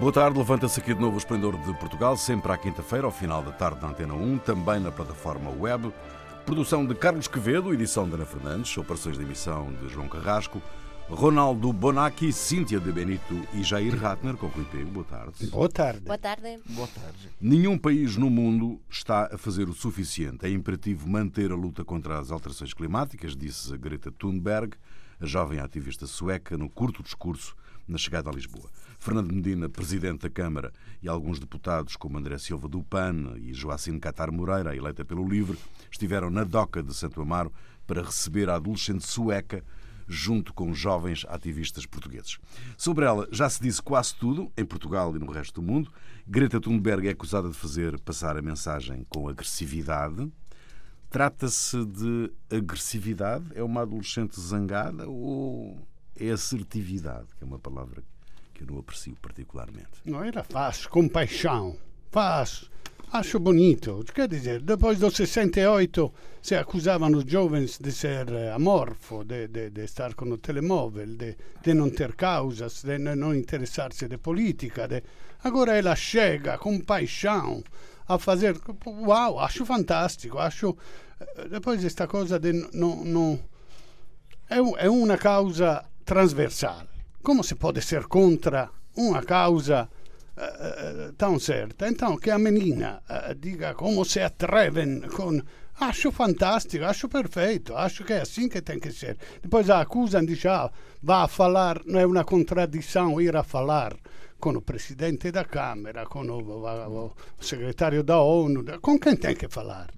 Boa tarde, levanta-se aqui de novo o Esplendor de Portugal, sempre à quinta-feira, ao final da tarde na Antena 1, também na plataforma web. Produção de Carlos Quevedo, edição de Ana Fernandes, operações de emissão de João Carrasco, Ronaldo Bonacci, Cíntia de Benito e Jair Ratner, com Pego. Boa tarde. Boa tarde. Boa tarde. Boa tarde. Nenhum país no mundo está a fazer o suficiente. É imperativo manter a luta contra as alterações climáticas, disse Greta Thunberg, a jovem ativista sueca, no curto discurso na chegada a Lisboa. Fernando Medina, presidente da Câmara, e alguns deputados, como André Silva do PAN e Joacine Catar Moreira, eleita pelo LIVRE, estiveram na DOCA de Santo Amaro para receber a adolescente sueca junto com jovens ativistas portugueses. Sobre ela já se disse quase tudo, em Portugal e no resto do mundo. Greta Thunberg é acusada de fazer passar a mensagem com agressividade. Trata-se de agressividade? É uma adolescente zangada ou é assertividade, que é uma palavra que eu não aprecio particularmente? Não, ela faz compaixão, faz Acho bonito. Quer dizer, depois dos 68 se acusavam os jovens de ser eh, amorfo, de, de, de estar com o telemóvel, de, de não ter causas, de não interessar-se de política. De... Agora ela chega com paixão a fazer. Uau, acho fantástico. Acho. Eh, depois esta coisa de não. não... É, é uma causa transversal. Como se pode ser contra uma causa uh, tão certa. Então, que a menina uh, diga como se atrevem com. Acho fantástico, acho perfeito, acho que é assim que tem que ser. Depois a acusam, diz, ah, vá a falar, não é uma contradição ir a falar com o presidente da Câmara, com o secretário da ONU, com quem tem que falar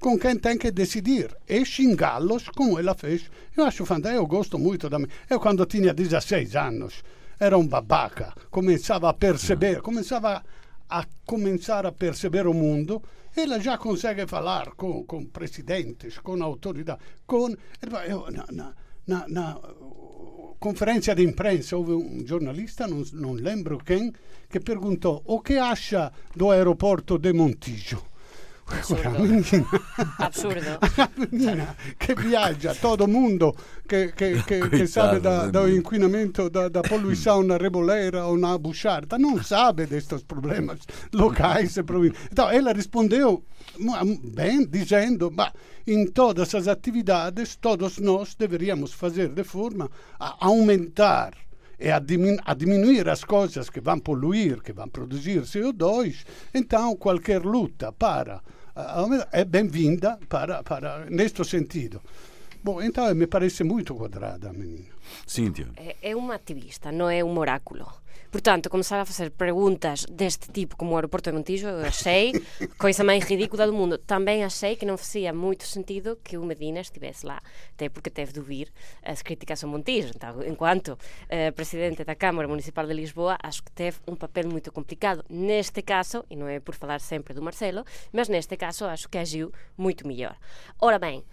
com quem tem que decidir e xingá-los como ela fez. Eu acho fantástico, eu gosto muito da Eu quando tinha 16 anos era um babaca, começava a perceber, começava a começar a perceber o mundo, ela já consegue falar com, com presidentes, com autoridades, com... Eu, na, na, na, na conferência de imprensa houve um jornalista, não, não lembro quem, que perguntou o que acha do aeroporto de Montijo. Absurdo. Absurdo. A menina che viaggia, todo mundo che, che, che, che sabe da, do inquinamento, da, da poluição na Reboleira ou na Bucharda, não sabe destes problemas locais e provinciais. Então, ela respondeu bem, dizendo, bah, em todas as atividades, todos nós deveríamos fazer de forma a aumentar e a, dimin a, diminuir as coisas que vão poluir, que vão produzir CO2. Então, qualquer luta para é bem-vinda para, para neste sentido. Bom, então me parece muito quadrada a menina. Cíntia. É, é uma ativista, não é um oráculo. Portanto, começar a fazer perguntas deste tipo como o aeroporto de Montijo, eu achei coisa mais ridícula do mundo. Também achei que não fazia muito sentido que o Medina estivesse lá, até porque teve de ouvir as críticas ao Montijo. Então, enquanto uh, presidente da Câmara Municipal de Lisboa, acho que teve um papel muito complicado. Neste caso, e não é por falar sempre do Marcelo, mas neste caso acho que agiu muito melhor. Ora bem,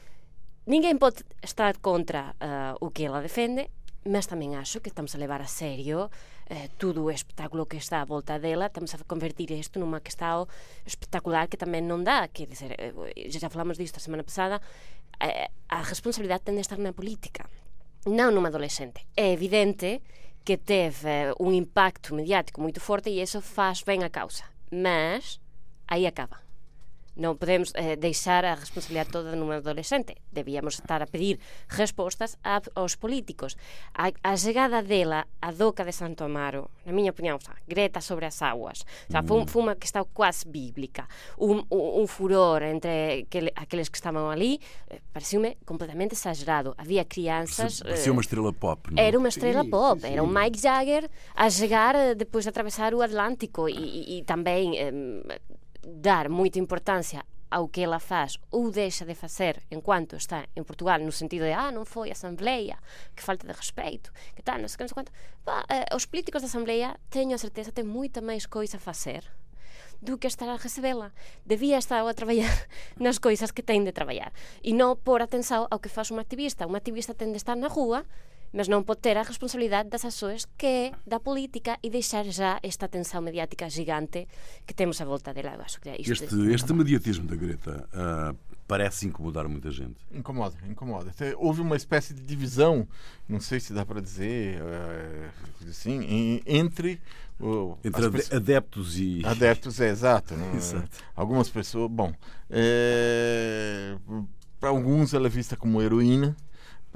ninguém pode estar contra uh, o que ela defende, mas tamén acho que estamos a levar a serio eh, todo o espectáculo que está a volta dela, estamos a convertir isto numa questão espectacular que tamén non dá, que dizer, eh, já eh, falamos disto a semana pasada, eh, a responsabilidade ten de estar na política, non numa adolescente. É evidente que teve eh, un impacto mediático moito forte e iso faz ben a causa, mas aí acaba. Non podemos eh, deixar a responsabilidade toda num adolescente. Debíamos estar a pedir respostas a, aos políticos. A, a chegada dela a Doca de Santo Amaro, na miña opinión, xa, Greta sobre as aguas, xa, foi, foi unha que está quase bíblica. Un, un, un furor entre aquele, aqueles que estaban ali, eh, pareceu-me completamente exagerado. Havia crianças... Parecia eh, uma estrela pop, não? Era uma estrela sim, pop. Sim. Era um Mike Jagger a chegar eh, depois de atravessar o Atlântico e, e, e também... Eh, dar moita importancia ao que ela faz ou deixa de facer enquanto está en Portugal no sentido de, ah, non foi a Asamblea que falta de respeito, que tal, non sei que, non sei quanto bah, eh, os políticos da Asamblea teño a certeza, ten moita máis coisa a facer do que estar a recebela. Debía estar a traballar nas coisas que ten de traballar. E non por atenção ao que faz un activista. Un activista ten de estar na rúa mas non pode ter a responsabilidade das ações que é da política e deixar já esta atenção mediática gigante que temos à volta dela. Eu acho que é isto este, este mediatismo da Greta uh, parece incomodar muita gente. Incomoda, incomoda. Até houve uma espécie de divisão, não sei se dá para dizer é, assim, em, entre entre pessoas, adeptos e adeptos é exato, né? exato. Algumas pessoas, bom, é, para alguns ela é vista como heroína,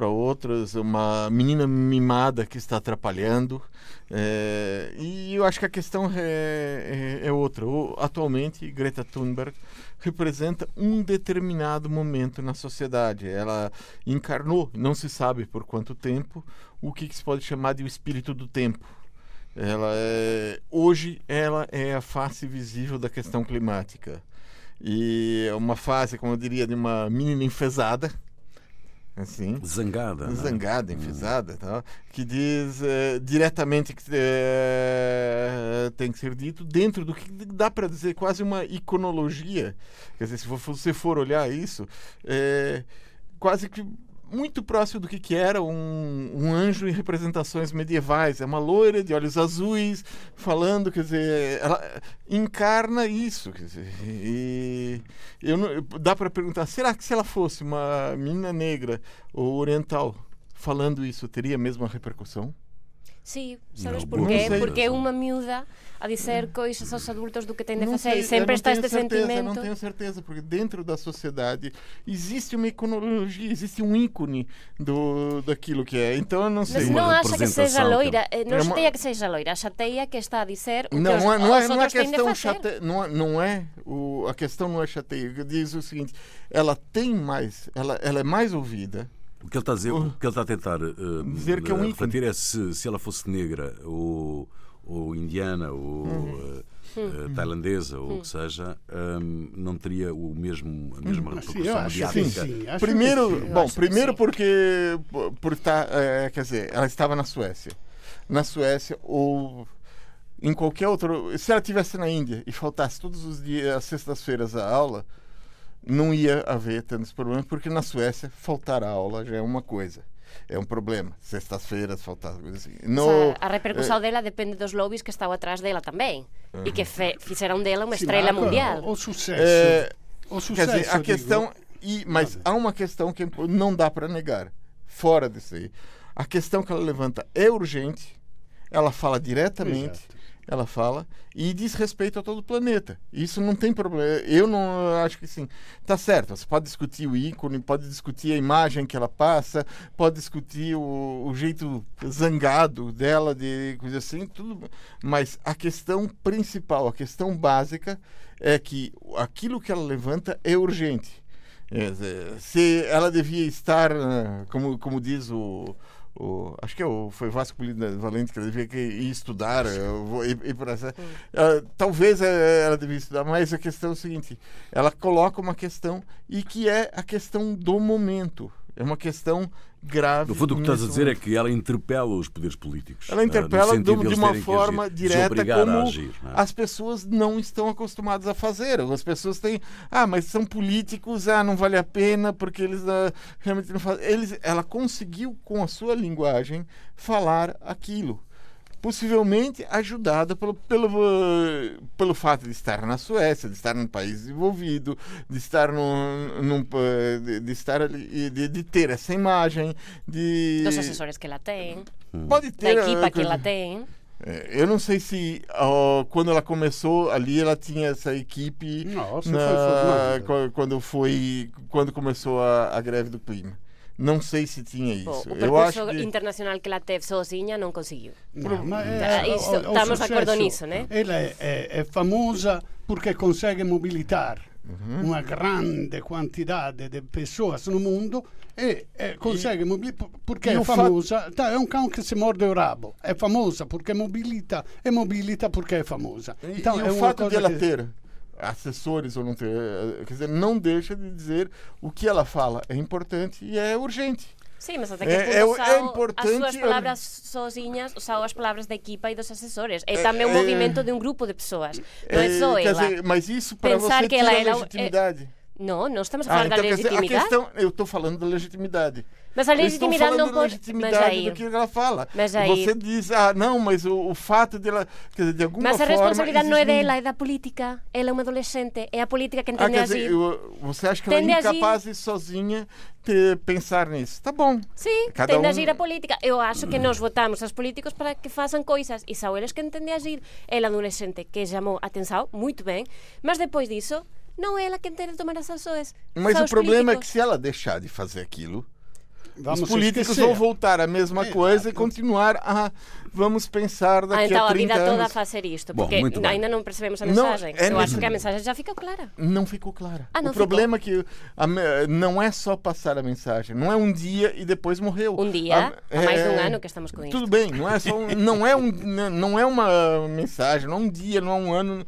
para outras uma menina mimada que está atrapalhando. É, e eu acho que a questão é, é, é outra. O, atualmente, Greta Thunberg representa um determinado momento na sociedade. Ela encarnou, não se sabe por quanto tempo, o que, que se pode chamar de o espírito do tempo. Ela é, hoje ela é a face visível da questão climática. E é uma fase, como eu diria, de uma menina enfesada, assim. Zangada né? zangada enfesada tal, que diz é, diretamente que é, tem que ser dito dentro do que dá para dizer quase uma iconologia. Quer dizer se você for olhar isso é, quase que muito próximo do que, que era um, um, anjo em representações medievais. É uma loira de olhos azuis, falando, quer dizer, ela encarna isso. Quer dizer, e eu não, dá para perguntar: será que se ela fosse uma menina negra ou oriental falando isso, teria a mesma repercussão? Sí, sabes por qué? Porque é unha miúda a dizer coisas aos adultos do que tem de fazer e sempre está este certeza, sentimento. Não tenho certeza, porque dentro da sociedade existe uma iconologia, existe um ícone do, daquilo que é. Então eu não sei. Mas não acha que seja loira, não é chateia que seja loira, chateia que está a dizer o não, que os, não é, não é, não é questão fazer. chate, não é, não é o, a questão não é chateia. Diz o seguinte, ela tem mais, ela, ela é mais ouvida. O que ele está a dizer, o que ele está a tentar uh, Dizer que é um refletir é se, se ela fosse negra ou, ou indiana ou uh, uh, tailandesa ou o que seja, um, não teria o mesmo, a mesma sim, repercussão eu acho que mediática. sim. acho Primeiro, sim. bom, primeiro sim. porque por estar, é, quer dizer, ela estava na Suécia. Na Suécia ou em qualquer outro, se ela tivesse na Índia e faltasse todos os dias, às sextas-feiras a aula, não ia haver tantos problemas, porque na Suécia faltar a aula já é uma coisa. É um problema. Sextas-feiras faltar coisa assim. O No, sea, a repercussão dela depende dos lobbies que estavam atrás dela também. E que fe, fizeram dela uma estrela mundial. O, o sucesso. É, o Quer sucesso dizer, a questão. E, mas há uma questão que não dá para negar, fora disso aí. A questão que ela levanta é urgente, ela fala diretamente, Exato. Ela fala, e diz respeito a todo o planeta. Isso não tem problema. Eu não acho que sim. Tá certo, você pode discutir o ícone, pode discutir a imagem que ela passa, pode discutir o, o jeito zangado dela, de coisa assim, tudo. Mas a questão principal, a questão básica, é que aquilo que ela levanta é urgente. Quer dizer, se ela devia estar, eh, como, como diz o, o- acho que é o, foi Vasco Polida Valente que ela devia que ir estudar, vou ir, ir essa- Eh, talvez eh, ela devia estudar, mas a questão é o seguinte: ela coloca uma questão e que é a questão do momento. É uma questão grave. No fundo, o que estás a dizer é momento. que ela interpela os poderes políticos. Ela ah, interpela de, de uma forma agir, direta como agir. é? as pessoas não estão acostumadas a fazer. As pessoas têm, ah, mas são políticos, ah, não vale a pena porque eles ah, realmente não fazem. Eles, ela conseguiu com a sua linguagem falar aquilo. Possivelmente ajudada pelo, pelo, pelo fato de estar na Suécia, de estar num país desenvolvido, de estar num, num, eh, de, de estar ali, de, de ter essa imagem, de Dos assessores que ela tem, pode da ter equipa ah, que ela tem. é, Eu não sei se ó, quando ela começou ali ela tinha essa equipe você na- foi qu- quando foi quando começou a, a greve do clima. Não sei se tinha Bom, isso. o Eu acho percurso que internacional que ela teve sozinha não conseguiu. No, ma Ah, è- isso- estamos d'accordo nisso, né? Ela è, è- è famosa perché consegue mobilitar Mhm. una grande quantità di persone no mundo e, e consegue mobilitar perché e è o fa- famosa. Tá, è un cão che si morde o rabo. È famosa perché mobilita e mobilita perché è famosa. e, Então, e é o uma fato de ela que- ter assessores ou não ter, eh, quer dizer, não deixa de dizer o que ela fala é importante e é urgente. Sim, mas até que É- punto é- é importante, as suas eu- palavras sozinhas, são as palavras da equipa e dos assessores. É também um é- movimento de um grupo de pessoas. Não é Eh, só quer ela. dizer, mas isso para Pensar você que ela era o- é- legitimidade. Não, não estamos a Ah, falar então da quer dizer, a legitimidade. questão, eu estou falando da legitimidade. Mas a legitimidade não pode- legitimidade Mas aí- do que ela fala. Mas aí- Você diz, ah, não, mas o, o fato dela, quer dizer, de alguma Mas a forma... responsabilidade não é dela, é da política. Ela é uma adolescente, é a política que Ah, entende agir. dizer, eu- você acha que ela Tende é a agir. incapaz de sozinha ter, pensar nisso? Tá bom. Sí, Cada tende a um- agir a política. Eu acho que nós votamos aos políticos para que façam coisas e são eles que entendem agir. Ela adolescente que chamou a atenção, muito bem, mas depois disso, não é ela que entende tomar as ações. Mas o problema é que políticos. se ela deixar de fazer aquilo, Vamos os políticos vão voltar à mesma É, coisa e continuar a vamos pensar Ah, daqui então a a 30 vida toda a anos. fazer isto, Bom, porque ainda não percebemos a Não, mensagem. é Eu acho que a mensagem já ficou clara. Não ficou clara. Ah, não o problema é que a não é só passar a mensagem, não é um dia e depois morreu. Um dia, A- há mais de um é- ano que estamos com Tudo isto. bem, não é só um- não é um não é uma mensagem, não é um dia, não é um ano.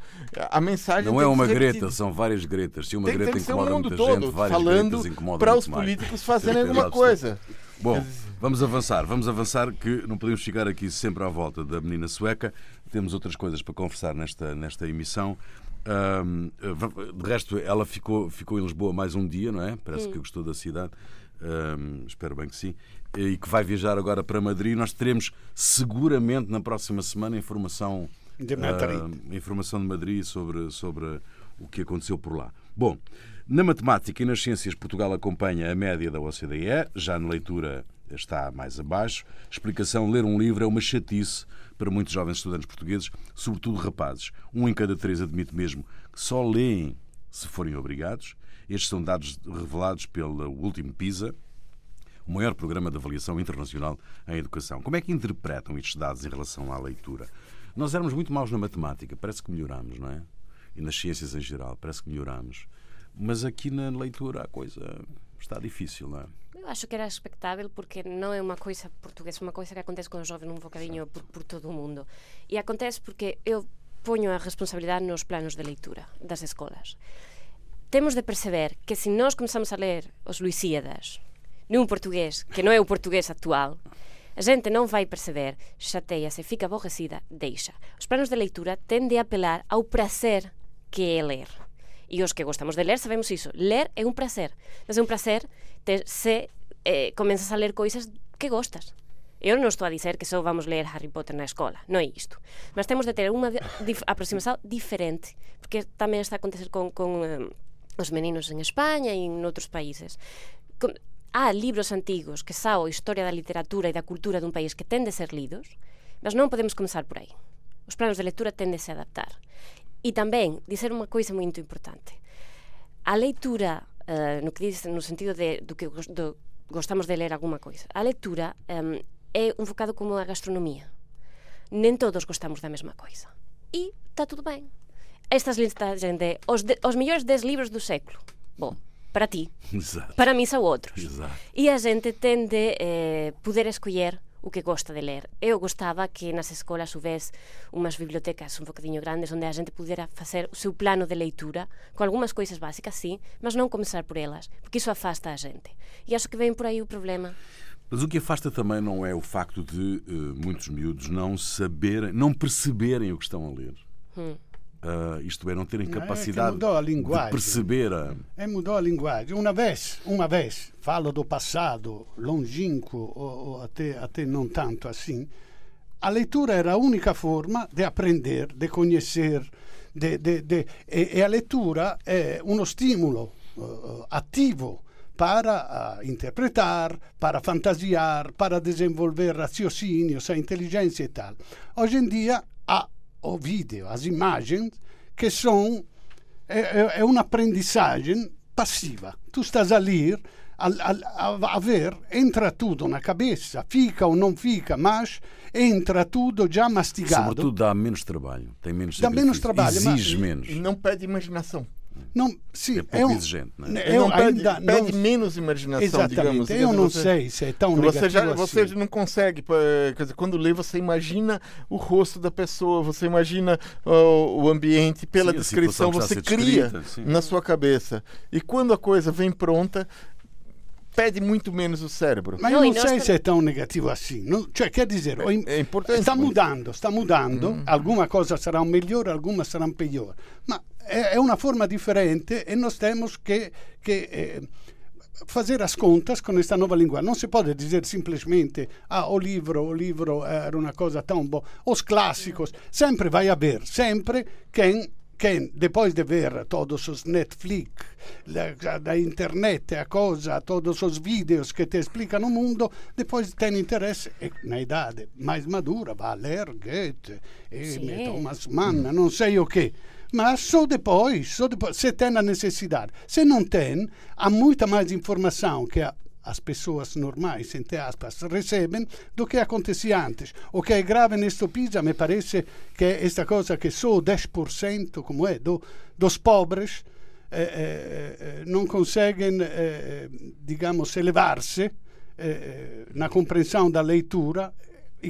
A mensagem Não é uma Greta, são várias Gretas. Se uma Tem, Greta tem incomoda mundo muita todo gente, várias falando Gretas incomodam para os mais. políticos fazerem alguma coisa. Bom, vamos avançar, vamos avançar que não podemos ficar aqui sempre à volta da menina sueca. Temos outras coisas para conversar nesta, nesta emissão. Ahm, de resto, ela ficou, ficou em Lisboa mais um dia, não é? Parece que gostou da cidade. Ahm, espero bem que sim. E que vai viajar agora para Madrid. Nós teremos seguramente na próxima semana informação De Madrid. ah, informação de Madrid sobre, sobre o que aconteceu por lá. Bom, na matemática e nas ciências, Portugal acompanha a média da OCDE, já na leitura está mais abaixo. Explicação: ler um livro é uma chatice para muitos jovens estudantes portugueses, sobretudo rapazes. Um em cada três admite mesmo que só leem se forem obrigados. Estes são dados revelados pelo último PISA, o maior programa de avaliação internacional em educação. Como é que interpretam estes dados em relação à leitura? Nós éramos muito maus na matemática, parece que melhoramos, não é? E nas ciências em geral, parece que melhoramos. Mas aqui na leitura a coisa está difícil, não é? acho que era expectável porque non é unha coisa portuguesa, é unha coisa que acontece con os jovens un um bocadinho por, por todo o mundo. E acontece porque eu poño a responsabilidade nos planos de leitura das escolas. Temos de perceber que se nós começamos a ler os Luisíadas nun portugués que non é o portugués actual, a xente non vai perceber, chateia, se fica aborrecida, deixa. Os planos de leitura tendem a apelar ao prazer que é ler. E os que gostamos de ler sabemos iso. Ler é un prazer. Mas é un prazer te, se eh, comenzas a ler coisas que gostas. Eu non estou a dizer que só vamos ler Harry Potter na escola, non é isto. Mas temos de ter unha di- dif- diferente, porque tamén está a acontecer con, con eh, os meninos en España e en outros países. Há libros antigos que sao historia da literatura e da cultura dun país que ten de ser lidos, mas non podemos comenzar por aí. Os planos de lectura tenden a adaptar. E tamén, dizer unha coisa moito importante. A leitura, eh, no que dices, no sentido de, do que do, gostamos de ler alguma coisa, a leitura eh, é un focado como a gastronomía. Nen todos gostamos da mesma coisa. E está tudo ben. Estas listas de os, de, os mellores 10 libros do século. Bom, para ti. Exato. Para mí são outros. Exato. E a gente tende eh, poder escoller o que gosta de ler. Eu gostaba que nas escolas houvesse unhas bibliotecas un bocadinho grandes onde a gente pudera facer o seu plano de leitura con algunhas coisas básicas, sí, mas non comenzar por elas, porque iso afasta a gente. E acho que vem por aí o problema. Mas o que afasta também não é o facto de eh, muitos miúdos não saberem, não perceberem o que estão a ler. Ah, isto é, não terem é capacidade a de perceber a, E mudou a linguagem. Uma vez, uma vez, falo do passado, longínquo ou, ou até, até não tanto assim, a leitura era a única forma de aprender, de conhecer, de, de, de, e, e a leitura é uno stimolo eh, attivo para ah, interpretar, para fantasiar, para desenvolver raciocínios, a inteligência e tal. Hoje em dia há o vídeo, as imagens, que são é, é- é uma aprendizagem passiva. Tu estás a ler, a, a, a ver, entra tudo na cabeça, fica ou não fica, mas entra tudo já mastigado. Sobretudo dá menos trabalho, tem menos Dá menos trabalho, mas- exige menos. E não pede imaginação. Não, sim, É pouco um- exigente, não é? Eu não pede, ainda pede não- menos imaginação, Exatamente. digamos. eu não você- sei se é tão Você negativo já assim. você não consegue, quer dizer, quando lê você imagina o rosto da pessoa, você imagina o ambiente pela Sim, a descrição, você cria descrita, na sua cabeça. E quando a coisa vem pronta, pede muito menos o cérebro. Mas Não, eu não sei se é tão negativo assim. Não, cioè, quer dizer, o im- É importante. Está mas- mudando, está mudando. Alguma coisa sarà melhor, alguma sarà pior. Ma è, è una forma differente e nós temos que, que eh, fazer as contas com esta nova língua. Não se pode dizer simplesmente ah, o livro, o livro era uma coisa tão boa. Os clássicos, sempre vai haver, sempre quem quem depois de ver todos os Netflix, da internet, a coisa, todos os vídeos que te explicam o mundo, depois tem interesse e na idade mais madura vai a ler Goethe e. Thomas Mann, não sei o que. Mas só depois, só depois, se tem a necessidade. Se não tem, há muita mais informação que as pessoas normais, entre aspas, recebem do que acontecia antes. O que é grave neste PISA me parece que é esta coisa que só 10%, como é, do, dos pobres eh, eh, eh, não conseguem, eh, digamos, elevar-se eh, na compreensão da leitura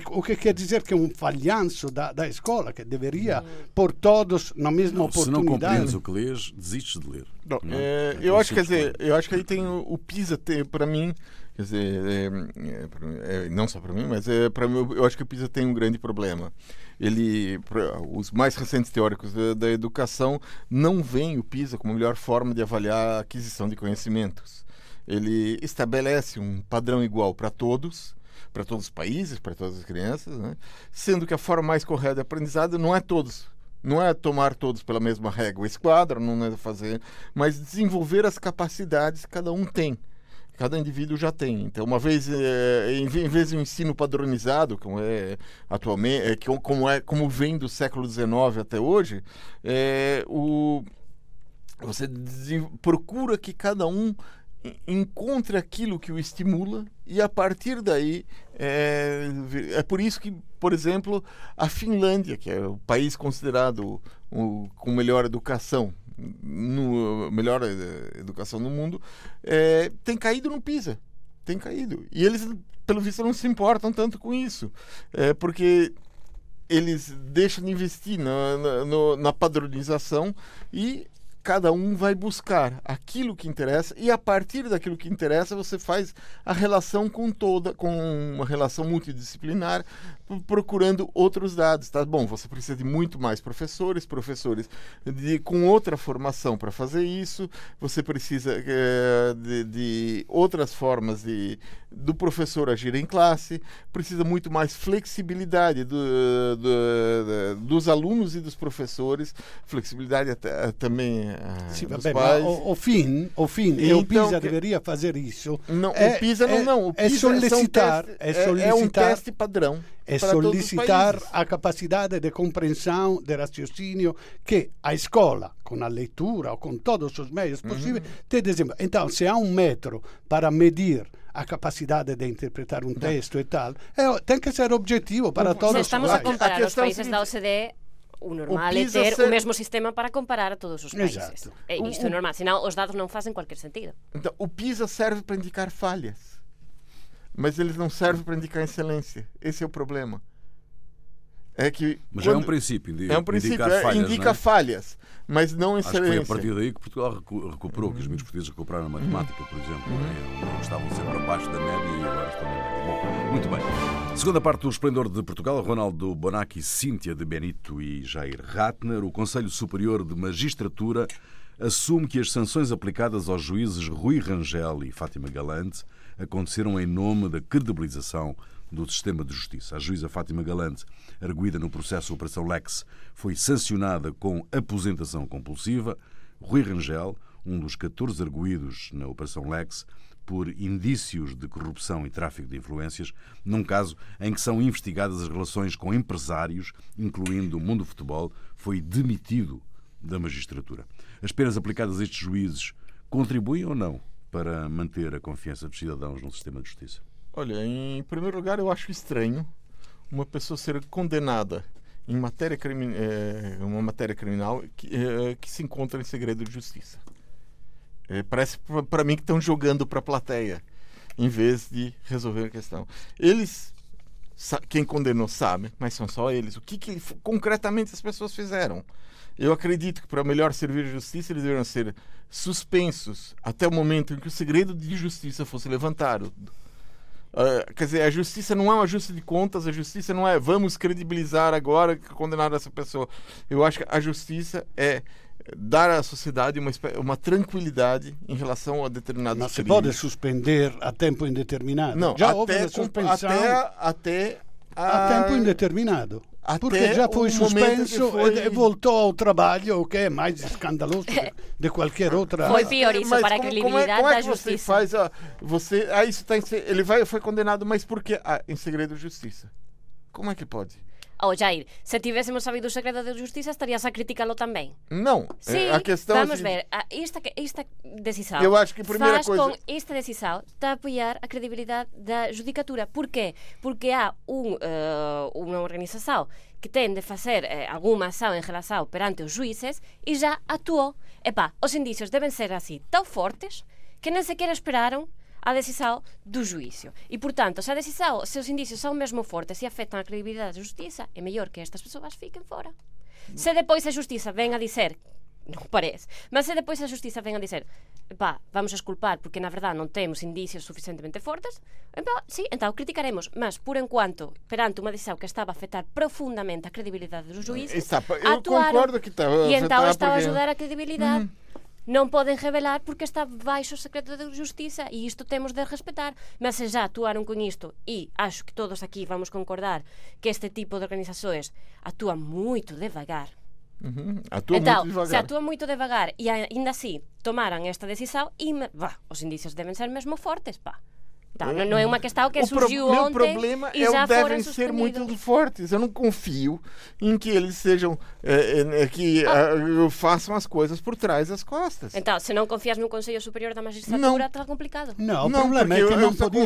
o que quer dizer que é um falhanço da, da escola, que deveria pôr todos na mesma Não, se não oportunidade. compreendes o que lês, desistes de ler. Não, Não, é, é eu tão acho, quer simples dizer, eu acho que aí tem o, o PISA, tem, para mim, quer dizer, é, é, é, não só para mim, mas é, para mim, eu, eu acho que o PISA tem um grande problema. Ele, pra- os mais recentes teóricos da, da educação não veem o PISA como a melhor forma de avaliar a aquisição de conhecimentos. Ele estabelece um padrão igual para todos, para todos os países, para todas as crianças, né? sendo que a forma mais correta de aprendizado não é todos. Não é tomar todos pela mesma régua esquadra, não é fazer, mas desenvolver as capacidades que cada um tem. Cada indivíduo já tem. Então, uma vez, eh, em ve- em vez de um ensino padronizado, como é atualmente, eh, que- como, é, como vem do século XIX até hoje, eh, o, você procura que cada um en- encontre aquilo que o estimula e a partir daí é, é por isso que por exemplo a Finlândia que é o país considerado o, com melhor educação no melhor eh, educação no mundo é, tem caído no PISA tem caído. E eles pelo visto não se importam tanto com isso é, porque eles deixam de investir na, na, na padronização e cada um vai buscar aquilo que interessa e a partir daquilo que interessa você faz a relação com toda com uma relação multidisciplinar procurando outros dados tá bom você precisa de muito mais professores professores de, com outra formação para fazer isso você precisa eh, de, de outras formas de do professor agir em classe precisa muito mais flexibilidade do- do- do- dos alunos e dos professores flexibilidade até, também ah, Sì, dos ma pais o, o fim, o fim, e o Então, PISA que- deveria fazer isso. não, é- o PISA não, é- não. O é PISA são solicitar- testes- é é, é um solicitar- teste padrão. É solicitar a capacidade de compreensão, de raciocínio que a escola, com a leitura ou com todos os meios Uhum. possíveis, te desenvolve. Então, se há um método para medir a capacidade de interpretar um texto e tal, é, tem que ser objetivo para O- todos Se os estamos a- comparar os países da OCDE, o normal é PISA ter ser- o mesmo sistema para comparar a todos os países. Exato. É, O- isto é o- normal, senão os dados não fazem qualquer sentido. Então, o PISA serve para indicar falhas, mas eles não servem para indicar excelência. Esse é o problema. É que Mas já é um quando- princípio. De, é um princípio, é, falhas, indica não é? falhas, mas não Acho que foi excelência. a partir daí que Portugal recu- recuperou, que os miúdos portugueses recuperaram a matemática, por exemplo. não é? Não estavam sempre abaixo da média e agora estão na média. Bom, muito bem. Segunda parte do Esplendor de Portugal, Ronaldo Bonacci, Cíntia de Benito e Jair Ratner. O Conselho Superior de Magistratura assume que as sanções aplicadas aos juízes Rui Rangel e Fátima Galante aconteceram em nome da credibilização do sistema de justiça. A juíza Fátima Galante, arguída no processo Operação Lex, foi sancionada com aposentação compulsiva. Rui Rangel, um dos 14 arguídos na Operação Lex, por indícios de corrupção e tráfico de influências, num caso em que são investigadas as relações com empresários, incluindo o mundo do futebol, foi demitido da magistratura. As penas aplicadas a estes juízes contribuem ou não para manter a confiança dos cidadãos no sistema de justiça? Olha, em primeiro lugar, eu acho estranho uma pessoa ser condenada em matéria eh, uma matéria criminal que, eh, que se encontra em segredo de justiça. Eh, parece para mim que estão jogando para a plateia em vez de resolver a questão. Eles, quem condenou sabe, mas são só eles. O que, que concretamente as pessoas fizeram? Eu acredito que para melhor servir a justiça eles deveriam ser suspensos até o momento em que o segredo de justiça fosse levantado. Ah, quer dizer, a justiça não é um ajuste de contas, a justiça não é vamos credibilizar agora que condenaram essa pessoa. Eu acho que a justiça é dar à sociedade uma, uma tranquilidade em relação a determinados Ma si crimes. può sospendere a tempo indeterminato. Não, houve até, com- sospensione até, até a tempo indeterminato. Até Porque já foi que e voltou ao trabalho, o que é mais escandaloso de, qualquer outra. Foi pior isso Mas para a como- credibilidade como é, como é da que você justiça. faz ó, você ah, isso tá em ele vai foi condenado mas por quê ah, em segredo de justiça como é que pode Oh, Jair, se tivéssemos sabido o segredo da justiça, estarías a criticá-lo também. não Sim, é, a questão vamos assim, ver. A- Esta, esta decisão Eu acho que a primeira faz coisa- com esta decisão está a apoiar a credibilidade da judicatura. Porquê? Porque há um, eh, uma organização que tem de fazer eh, alguma ação em relação perante os juízes e já atuou. Epá, os indícios devem ser assim tão fortes que nem sequer esperaram a decisão do juízo. E, portanto, se a decisão, se os indícios são mesmo fortes e afetam a credibilidade da justiça, é melhor que estas pessoas fiquem fora. Se depois a justiça vem a dizer non parece, mas se depois a justiza ven a dizer pá, vamos a porque na verdade non temos indicios suficientemente fortes entón, sí, entón criticaremos mas por enquanto, perante unha decisión que estaba a afectar profundamente a credibilidade dos juízes Está, eu concordo que está a e entón afectar está a porque- ajudar a credibilidade non poden revelar porque está baixo o secreto de justiza e isto temos de respetar mas se já actuaron con isto e acho que todos aquí vamos concordar que este tipo de organizações actúan moito devagar Uhum, atua então, muito devagar. se atua muito devagar e ainda assim tomaran esta decisão e bah, os indicios devem ser mesmo fortes, pá. Tá, non, non é unha questão que o pro- surgiu meu ontem problema e é já o devem ser muito fortes. Eu não confio em que eles sejam eh, eh, que ah, façam as coisas por trás das costas. Então, se non confías no Consello Superior da Não. Magistratura, está complicado. No, il No, problema che io non só podiam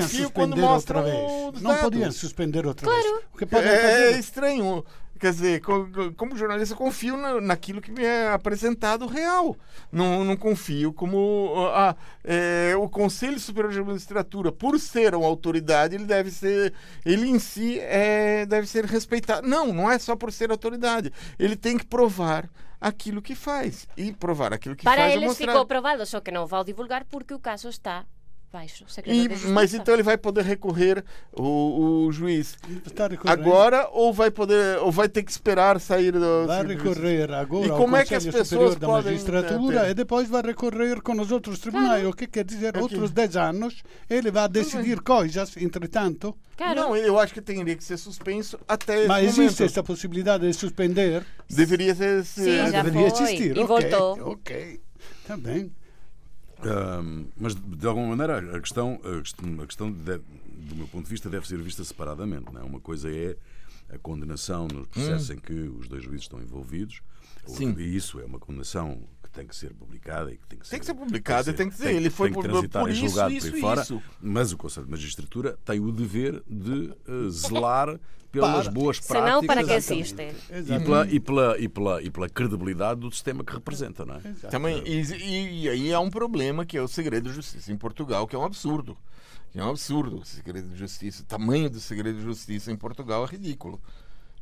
mostram outra vez. dados. podiam sospendere outra Claro. vez. O que pode É, é estranho. Quer dizer, co- co- como jornalista, eu confio na- naquilo que me é apresentado real. Não, não confio como ah, é, o Conselho Superior de Magistratura, por ser uma autoridade, ele deve ser, ele em si é, deve ser respeitado. Não, não é só por ser autoridade. Ele tem que provar aquilo que faz. E provar aquilo que Para faz é eles mostrar. ficou provado, só que não vão divulgar porque o caso está E- mas então ele vai poder recorrer o, o juiz Está recorrendo. agora ou vai poder ou vai ter que esperar sair do Vai recorrer agora E como é que as pessoas da podem, Magistratura ter- e depois vai recorrer com os outros tribunais. O que quer dizer, Ok. outros 10 anos, ele vai decidir coisas, entretanto. Claro. Não, eu acho que teria que ser suspenso até Mas momento. existe esta possibilidade de suspender? Deveria ser. Sim, já Deveria foi, existir. e ok, voltou. Ok, está bem. Mas de, alguma maneira a questão, a questão, do meu ponto de vista deve ser vista separadamente. Não é? Uma coisa é a condenação nos processos em que os dois juízes estão envolvidos. Sim. E isso é uma condenação que tem que ser publicada e que tem que ser, Tem que ser publicada, tem que dizer, ele foi tem que por- transitar por em isso, julgado isso, por aí fora, isso. Mas o Conselho de Magistratura tem o dever de eh, zelar pelas Para. boas Senão, práticas para que existem? e pela, e, pela, e, pela, e pela credibilidade do sistema que representa, não é? Também, e, e- e aí há um problema que é o segredo de justiça em Portugal, que é um absurdo. Que é um absurdo o segredo de justiça. O tamanho do segredo de justiça em Portugal é ridículo.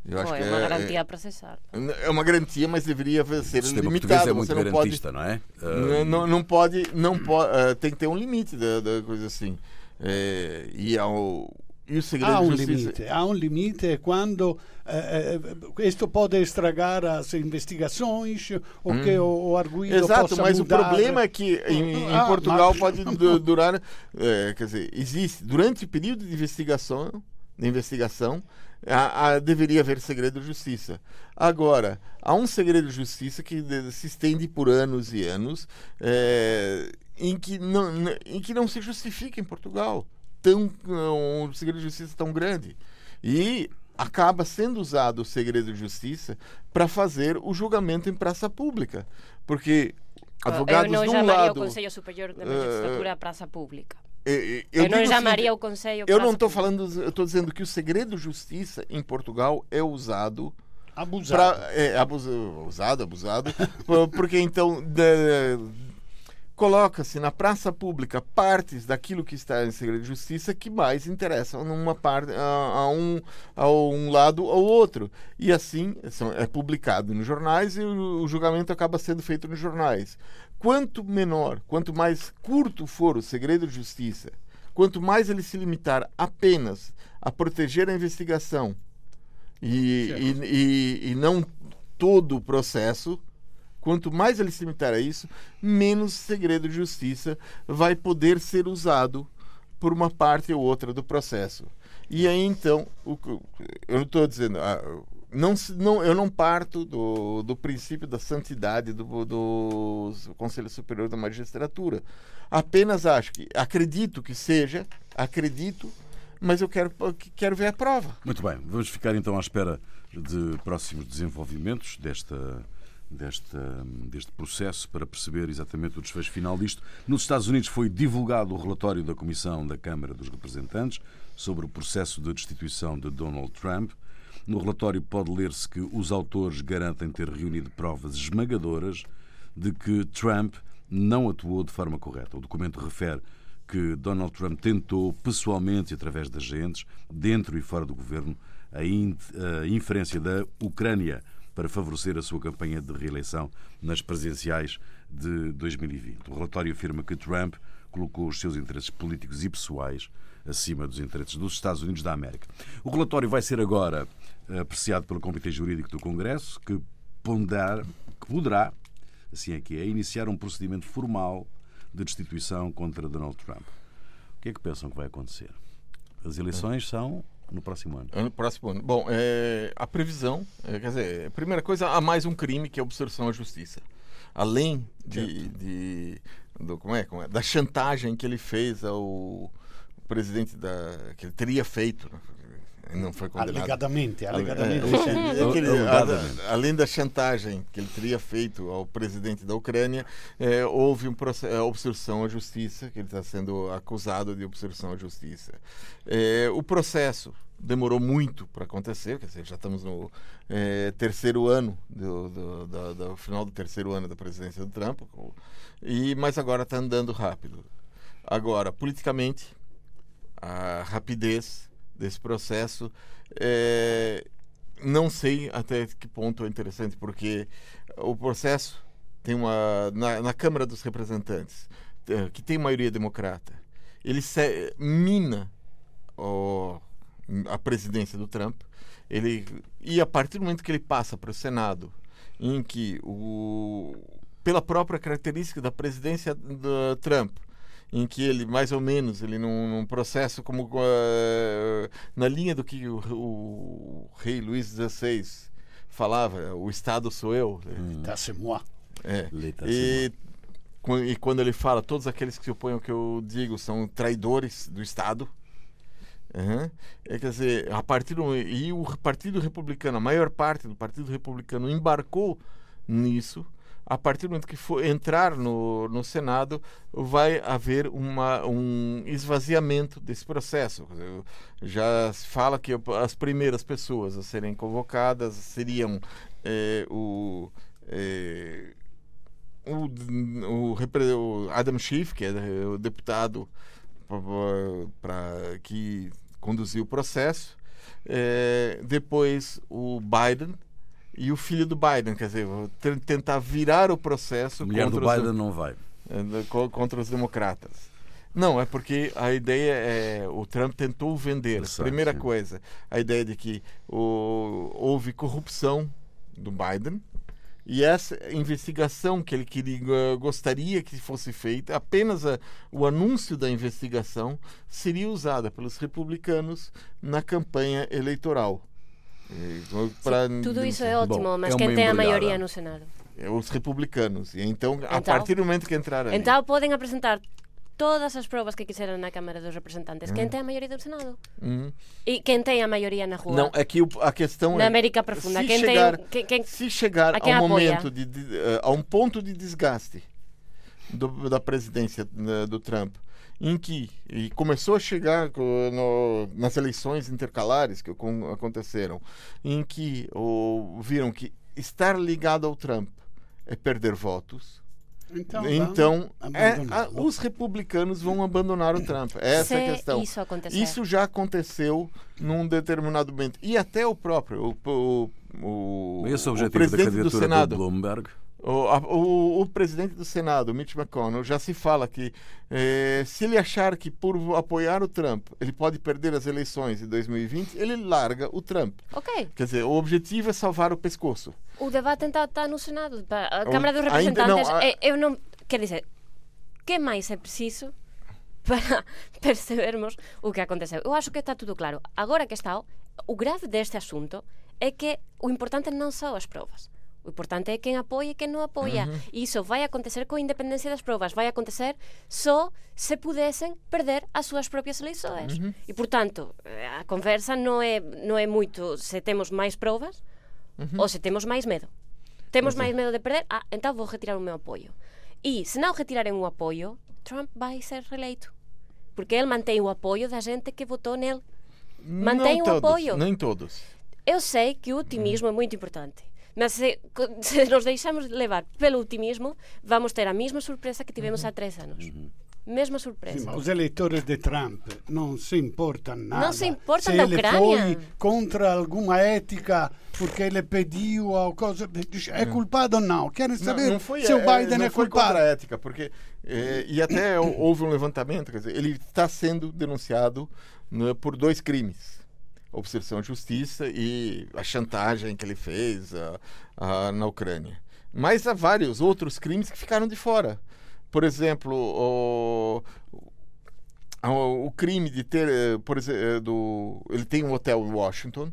Eu acho que uma é, garantia a processar. é, é uma garantia, mas deveria O ser sistema limitado. é muito Você não pode não é? Ah, Não, não, pode, não pode, eh, tem que ter um limite da, da coisa assim. Eh, e, ao, um justiça. limite, há um limite quando eh, eh, isto pode estragar as investigações ou que o, o arguido Hum. Exato, mas mudar. o problema é que em, em Ah, Portugal mas- pode du- durar, eh, quer dizer, existe durante o período de investigação, de investigação, a- a- deveria haver segredo de justiça. Agora, há um segredo de justiça que se estende por anos e anos, eh, em, que não, em que não se justifica em Portugal tão, um segredo de justiça tão grande. E acaba sendo usado o segredo de justiça para fazer o julgamento em praça pública. Porque advogados eu não de um chamaria lado... o Conselho Superior da Magistratura a praça pública. eh, Eu, eu não o chamaria seguinte, o Conselho Eu não estou falando, eu estou dizendo que o segredo de justiça em Portugal é usado abusado. pra, é, abusa- usado, abusado, por- porque então de- coloca-se na praça pública partes daquilo que está em segredo de justiça que mais interessam numa parte a, a um a um lado ou outro. E assim são- é publicado nos jornais e o, o julgamento acaba sendo feito nos jornais. Quanto menor quanto mais curto for o segredo de justiça quanto mais ele se limitar apenas a proteger a investigação e, e, e, e não todo o processo, Quanto mais ele se a isso, menos segredo de justiça vai poder ser usado por uma parte ou outra do processo. E aí então, o, eu não estou dizendo, ah, não, não, eu não parto do, do princípio da santidade do, do Conselho Superior da Magistratura. Apenas acho que acredito que seja, acredito, mas eu quero, quero ver a prova. Muito bem, vamos ficar então à espera de próximos desenvolvimentos desta deste, deste processo para perceber exatamente o desfecho final disto. Nos Estados Unidos foi divulgado o relatório da Comissão da Câmara dos Representantes sobre o processo de destituição de Donald Trump. No relatório pode ler-se que os autores garantem ter reunido provas esmagadoras de que Trump não atuou de forma correta. O documento refere que Donald Trump tentou pessoalmente e através de agentes, dentro e fora do governo, a, inferência da Ucrânia para favorecer a sua campanha de reeleição nas presidenciais de 2020. O relatório afirma que Trump colocou os seus interesses políticos e pessoais acima dos interesses dos Estados Unidos da América. O relatório vai ser agora eh, apreciado pelo Comitê Jurídico do Congresso, que, pondar, que poderá, assim é que é, iniciar um procedimento formal de destituição contra Donald Trump. O que é que pensam que vai acontecer? As eleições são no próximo ano. No próximo ano. Bom, é, a previsão, é, quer dizer, a primeira coisa, há mais um crime que é a obstrução à justiça. Além de, de do, como é, como é, da chantagem que ele fez ao presidente da que ele teria feito não foi condenado. Alegadamente, alegadamente. É, é, além da chantagem que ele teria feito ao presidente da Ucrânia, é, houve um processo, é, obstrução à justiça, que ele está sendo acusado de obstrução à justiça. É, o processo demorou muito para acontecer, quer dizer, já estamos no é, terceiro ano, do, do, do, do, final do terceiro ano da presidência do Trump, e, mas agora está andando rápido. Agora, politicamente, a rapidez desse processo. É, não sei até que ponto é interessante, porque o processo tem uma. Na, na Câmara dos Representantes, é, que tem maioria democrata, ele se, mina o, a presidência do Trump. Ele, e a partir do momento que ele passa para o Senado, em que, o, pela própria característica da presidência do Trump, em que ele mais ou menos ele num, num processo como uh, na linha do que o, o, rei Luís XVI falava o Estado sou eu hum. moi é. e, e quando ele fala todos aqueles que se opõem ao que eu digo são traidores do Estado Uhum. É, quer dizer, a partir do, e o Partido Republicano, a maior parte do Partido Republicano embarcou nisso a partir do momento que for entrar no, no Senado, vai haver uma, um esvaziamento desse processo. Já se fala que as primeiras pessoas a serem convocadas seriam é, o, é, o, o, Adam Schiff, que é o deputado para que conduziu o processo, é, depois o Biden, e o filho do Biden, quer dizer, tentar virar o processo mulher contra do Biden os, não vai é, contra os democratas. Não, é porque a ideia é o Trump tentou vender. Primeira sim. coisa, a ideia de que o, houve corrupção do Biden e essa investigação que ele queria, gostaria que fosse feita, apenas a, o anúncio da investigação seria usada pelos republicanos na campanha eleitoral. Pra... Sim, tudo isso é ótimo, Bom, mas é quem tem a maioria no Senado? É os republicanos. E então, então, a partir do momento que entraram. Então, podem apresentar todas as provas que quiseram na Câmara dos Representantes. Quem hum. tem a maioria do Senado? Hum. E quem tem a maioria na rua? Não, é que a questão na é. América Profunda. Se quem chegar, tem, quem, quem, se chegar a um momento de, de, uh, a um ponto de desgaste do, da presidência uh, do Trump em que e começou a chegar no, nas eleições intercalares que aconteceram, em que o, viram que estar ligado ao Trump é perder votos. Então, então é, a, os republicanos vão abandonar o Trump. Essa é a questão. Isso, isso, já aconteceu num determinado momento. E até o próprio, o, o, o, Esse é o, o presidente do Senado. Do Bloomberg O, a, o, o, presidente do Senado, Mitch McConnell, já se fala que eh, se ele achar que por apoiar o Trump ele pode perder as eleições de 2020, ele larga o Trump. Ok. Quer dizer, o objetivo é salvar o pescoço. O debate então está no Senado. A Câmara dos Representantes. Não, a... eu não. Quer dizer, que mais é preciso para percebermos o que aconteceu? Eu acho que está tudo claro. Agora que está, o grave deste assunto é que o importante non são as provas. O importante é quen apoia e quen non apoia. Uh -huh. E iso vai acontecer con independencia das provas. Vai acontecer só se pudesen perder as súas propias eleições. Uh -huh. E, portanto, a conversa non é, non é moito se temos máis provas uh -huh. ou se temos máis medo. Temos máis medo de perder, ah, então vou retirar o meu apoio. E, se non retirarem o apoio, Trump vai ser reeleito. Porque ele mantém o apoio da gente que votou nele. Mantém o apoio. Nem todos. Eu sei que o otimismo é muito importante. Mas se, se nos deixamos levar pelo otimismo, vamos ter a mesma surpresa que tivemos há três anos. Mesma surpresa. Sim, os eleitores de Trump não se importam nada. Não se importam se da ele Ucrânia. foi contra alguma ética porque ele pediu ou coisa. É culpado ou não? Querem saber não, não foi, se o é, Biden não é foi culpado. contra a ética, porque. É, e até houve um levantamento, quer dizer, ele está sendo denunciado né, por dois crimes obstrução de justiça e a chantagem que ele fez a, a, na Ucrânia. Mas há vários outros crimes que ficaram de fora. Por exemplo, o, o, o crime de ter, eh, por exemplo, eh, do, ele tem um hotel em Washington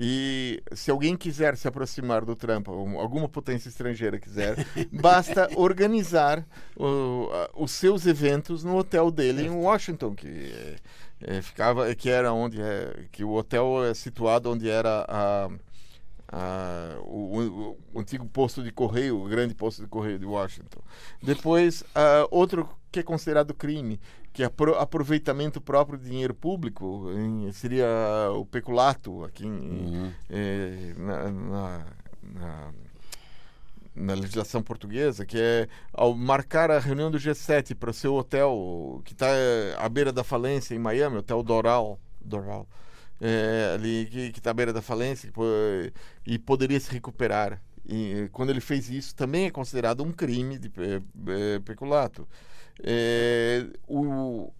e se alguém quiser se aproximar do Trump, alguma potência estrangeira quiser, basta organizar o, os seus eventos no hotel dele em Washington, que é, ficava que era onde é que o hotel é situado onde era a, a o, o, o, antigo posto de correio, o grande posto de correio de Washington. Depois, outro que é considerado crime, que é aproveitamento próprio de dinheiro público, em, seria o peculato aqui em, uhum. eh, na, na, na na legislação portuguesa, que é ao marcar a reunião do G7 para o seu hotel, que está à beira da falência em Miami, Hotel Doral, Doral é, ali que está à beira da falência e poderia se recuperar. E quando ele fez isso, também é considerado um crime de é, peculato. É, o,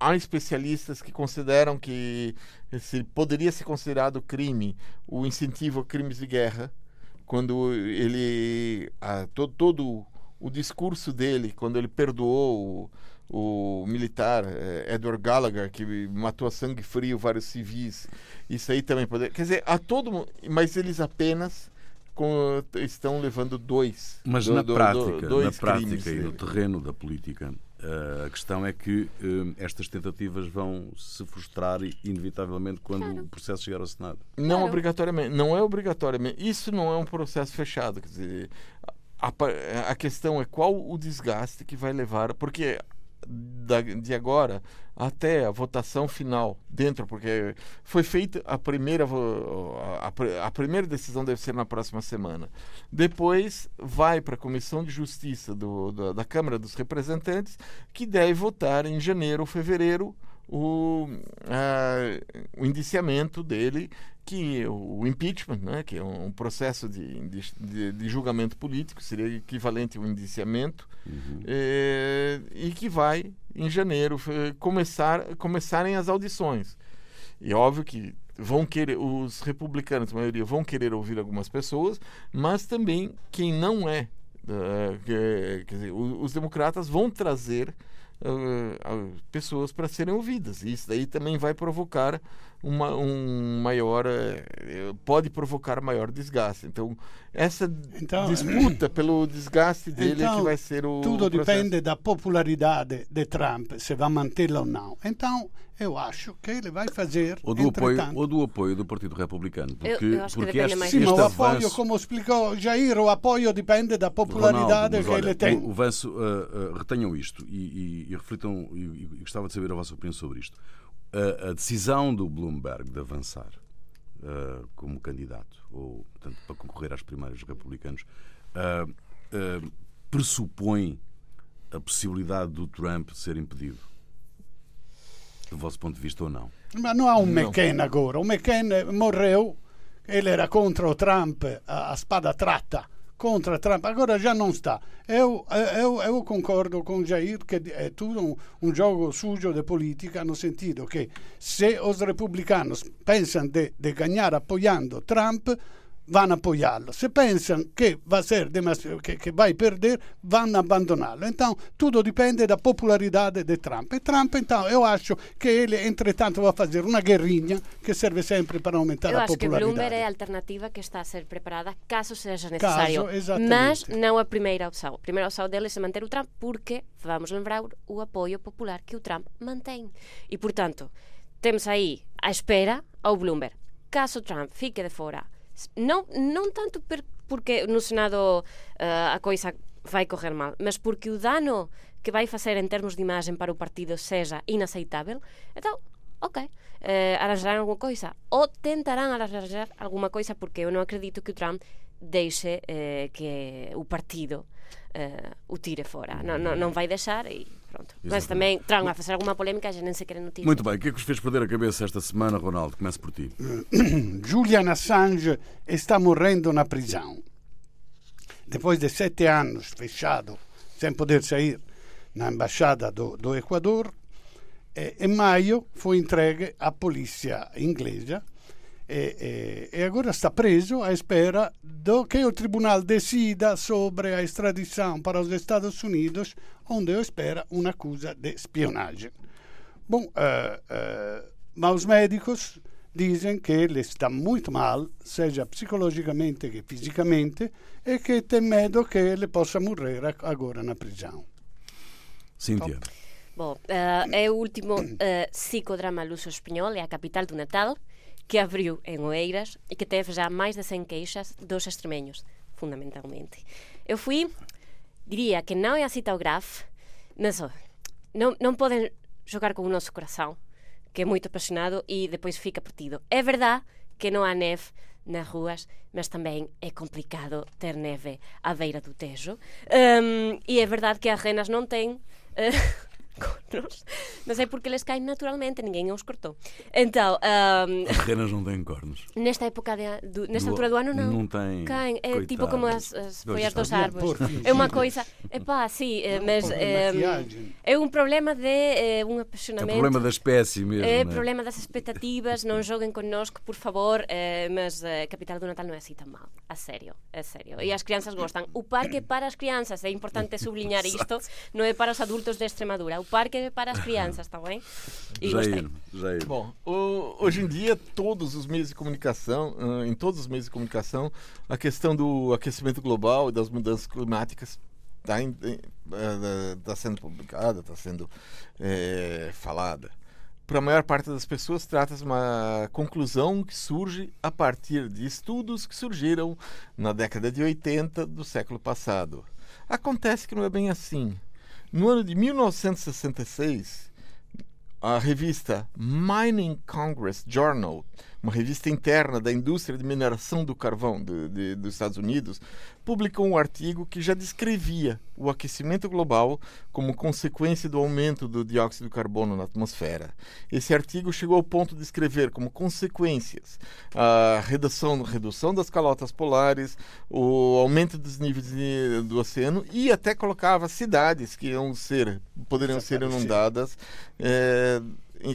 há especialistas que consideram que se poderia ser considerado crime o incentivo a crimes de guerra quando ele a, todo, todo o discurso dele quando ele perdoou o, o militar eh, Edward Gallagher que matou a sangue frio vários civis isso aí também pode quer dizer a todo mas eles apenas com, estão levando dois mas do, na do, prática do, na prática e no terreno da política Uh, a questão é que uh, estas tentativas vão se frustrar inevitavelmente quando claro. o processo chegar ao Senado. Não claro. obrigatoriamente, não é obrigatoriamente. Isso não é um processo fechado, quer dizer, a, a questão é qual o desgaste que vai levar, porque da, de agora até a votação final dentro, porque foi feita a primeira a, a, primeira decisão deve ser na próxima semana. Depois vai para a Comissão de Justiça do, da, da Câmara dos Representantes, que deve votar em janeiro ou fevereiro o, a, o indiciamento dele que o impeachment, né, que é um processo de, de, de julgamento político, seria equivalente ao indiciamento, uhum. é, e que vai, em janeiro, começar, começarem as audições. E óbvio que vão querer, os republicanos, a maioria, vão querer ouvir algumas pessoas, mas também quem não é, uh, quer dizer, os democratas vão trazer uh, pessoas para serem ouvidas. E isso daí também vai provocar uma, um maior. Uh, pode provocar maior desgaste. Então, essa então, disputa pelo desgaste dele então, é que então, vai ser o. Tudo o depende da popularidade de Trump, se vai mantê-la ou não. Então, eu acho que ele vai fazer. Ou do, apoio, ou do apoio do Partido Republicano. Porque, eu, eu porque este, mais Sim, este o apoio, avanço... como explicou Jair, o apoio depende da popularidade Ronaldo, que olha, ele tem. O, o Vanço, uh, uh, retenham isto e, e, e reflitam, e, e, gostava de saber a vossa opinião sobre isto. Uh, a decisão do Bloomberg de avançar uh, como candidato, ou portanto, para concorrer às primárias republicanos, uh, pressupõe a possibilidade do Trump ser impedido do vosso ponto de vista ou não? Mas não há um McCain agora. O McCain morreu, ele era contra o Trump a, a spada tratta contra Trump, agora já não está. Eu, eu, eu concordo com Jair que é tudo um, um jogo sujo de política, no sentido que se os republicanos pensam de, de ganhar apoiando Trump, vão apoiá-lo. Se pensam que vai, ser que, que vai perder, vão abandoná-lo. Então, tudo depende da popularidade de Trump. E Trump, então, eu acho que ele, entretanto, vai fazer uma guerrinha que serve sempre para aumentar eu a popularidade. Eu acho que Bloomberg é a alternativa que está a ser preparada caso seja necessário. Caso, mas não a primeira opção. A primeira opção dele é manter o Trump porque, vamos lembrar, o apoio popular que o Trump mantém. E, portanto, temos aí à espera ao Bloomberg. Caso Trump fique de fora não, não tanto per, porque no Senado uh, a coisa vai correr mal, mas porque o dano que vai fazer em termos de imagem para o partido seja inaceitável, então, ok, arranjarão alguma coisa. Ou tentarão arranjar alguma coisa, porque eu não acredito que o Trump deixe uh, que o partido uh, o tire fora. Não, não, não vai deixar e pronto. Exatamente. Mas também tragam a fazer alguma polêmica, a gente nem sequer notícia. Muito bem, o que é que os fez perder a cabeça esta semana, Ronaldo? Comece por ti. Julian Assange está morrendo na prisão. Depois de sete anos fechado, sem poder sair na embaixada do, do Equador, eh, em maio foi entregue à polícia inglesa e, e, e, agora está preso à espera do que o tribunal decida sobre a extradição para os Estados Unidos, onde espera uma acusa de espionagem. Bom, uh, uh, mas os médicos dizem que ele está muito mal, seja psicologicamente que fisicamente, e que tem medo que ele possa morrer agora na prisão. Cíntia. Bom, uh, é o último psicodrama luso espanhol, é a capital do Natal que abriu em Oeiras e que teve já mais de 100 queixas dos extremenhos, fundamentalmente. Eu fui, diria que não é assim tão grave, mas oh, não, não podem jogar com o nosso coração, que é muito apaixonado e depois fica partido. É verdade que não há neve nas ruas, mas também é complicado ter neve à beira do Tejo. Um, e é verdade que as renas não têm. Uh, cornos, mas é porque eles caem naturalmente, ninguém os cortou. Então, um, as renas não têm cornos. Nesta época de, do, nesta do, altura do ano não. Não têm. Caem, é Coitado. tipo como as, as folhas dos árvores. É uma coisa, é pá, sim, mas é, é um problema de é, um apaixonamento. É um problema da espécie mesmo. É, é problema das expectativas, não joguem connosco, por favor, é, mas a capital do Natal não é assim tão mal, a sério, a sério. E as crianças gostam. O parque é para as crianças, é importante sublinhar isto, não é para os adultos de Extremadura o parque é para as crianças, está bem? E Jair, Jair. Bom, o, hoje em dia, todos os meios de comunicação, uh, em todos os meios de comunicação, a questão do aquecimento global e das mudanças climáticas está uh, tá sendo publicada, está sendo é, falada. Para a maior parte das pessoas, trata-se de uma conclusão que surge a partir de estudos que surgiram na década de 80 do século passado. Acontece que não é bem assim. No ano de 1966, a revista Mining Congress Journal uma revista interna da indústria de mineração do carvão de, de, dos Estados Unidos, publicou um artigo que já descrevia o aquecimento global como consequência do aumento do dióxido de carbono na atmosfera. Esse artigo chegou ao ponto de descrever como consequências a redução, redução das calotas polares, o aumento dos níveis de, do oceano e até colocava cidades que iam ser, poderiam ser inundadas, é,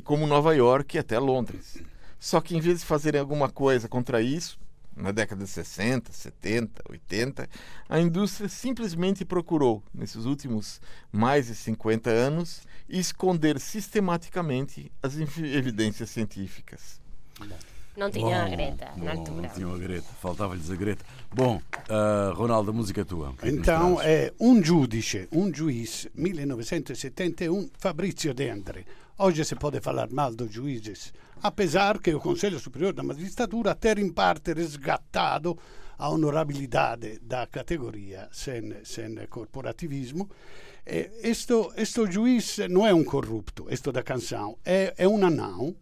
como Nova York e até Londres. Só que em vez de fazerem alguma coisa contra isso, na década de 60, 70, 80, a indústria simplesmente procurou, nesses últimos mais de 50 anos, esconder sistematicamente as evidências científicas. Não tinha bom, a Greta bom, na altura. Não tinha a Greta, faltava-lhes a Greta. Bom, uh, Ronaldo, a música é tua. É então, é um judice, um juiz, 1971, Fabrizio De André. Hoje se pode falar mal dos juízes, apesar que o Conselho Superior da Magistratura ter em parte resgatado a honorabilidade da categoria sem, sem corporativismo. Este, este juiz não é um corrupto, este da canção, é, é um anão,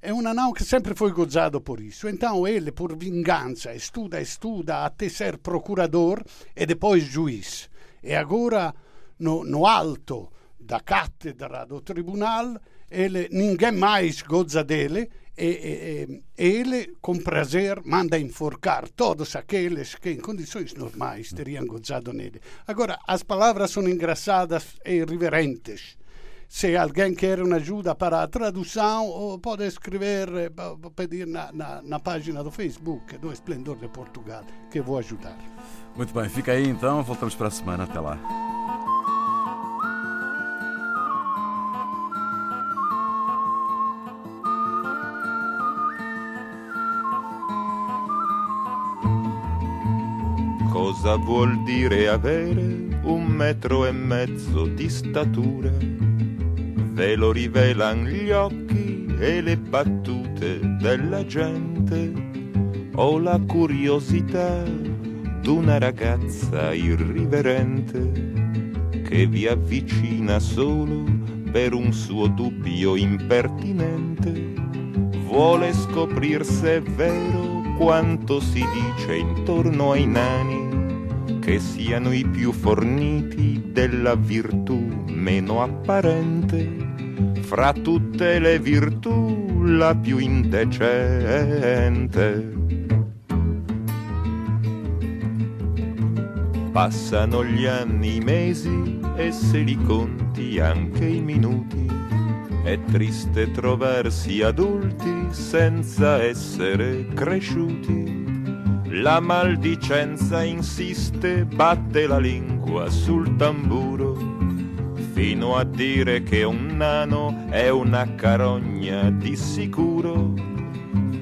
é um anão que sempre foi gozado por isso. Então ele, por vingança, estuda, estuda até ser procurador e depois juiz. E agora, no, no alto da cattedra do tribunal, ele, ninguém mais goza dele e, e, ele, com prazer, manda enforcar todos aqueles que, em condições normais, teriam gozado nele. Agora, as palavras são engraçadas e irreverentes. Se alguém quer uma ajuda para a tradução, pode escrever, eh, pedir na, na, na página do Facebook do Esplendor de Portugal, que vou ajudar. Muito bem, fica aí então, voltamos para a semana. Até lá. Cosa vuol dire avere un metro e mezzo di statura? Ve lo rivelan gli occhi e le battute della gente o la curiosità d'una ragazza irriverente che vi avvicina solo per un suo dubbio impertinente. Vuole scoprir se è vero quanto si dice intorno ai nani, che siano i più forniti della virtù meno apparente, fra tutte le virtù la più indecente. Passano gli anni, i mesi e se li conti anche i minuti è triste trovarsi adulti senza essere cresciuti. La maldicenza insiste, batte la lingua sul tamburo, fino a dire che un nano è una carogna di sicuro,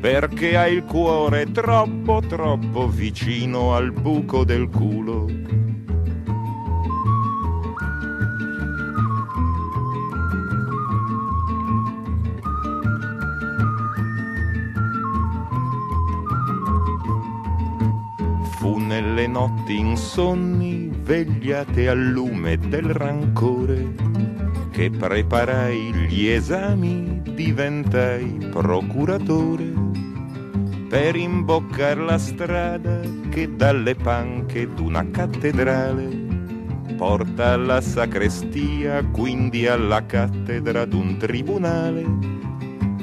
perché ha il cuore troppo troppo vicino al buco del culo notti insonni vegliate al lume del rancore che preparai gli esami diventai procuratore. Per imboccar la strada che dalle panche d'una cattedrale porta alla sacrestia quindi alla cattedra d'un tribunale.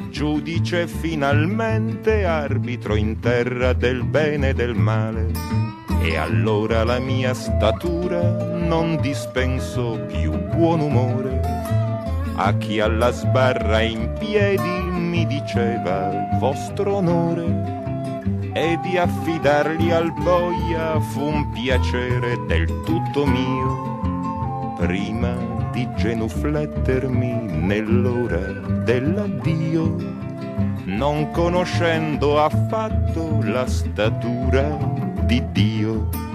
Giudice finalmente arbitro in terra del bene e del male e allora la mia statura non dispenso più buon umore. A chi alla sbarra in piedi mi diceva vostro onore. E di affidarli al boia fu un piacere del tutto mio. Prima di genuflettermi nell'ora dell'addio non conoscendo affatto la statura di Dio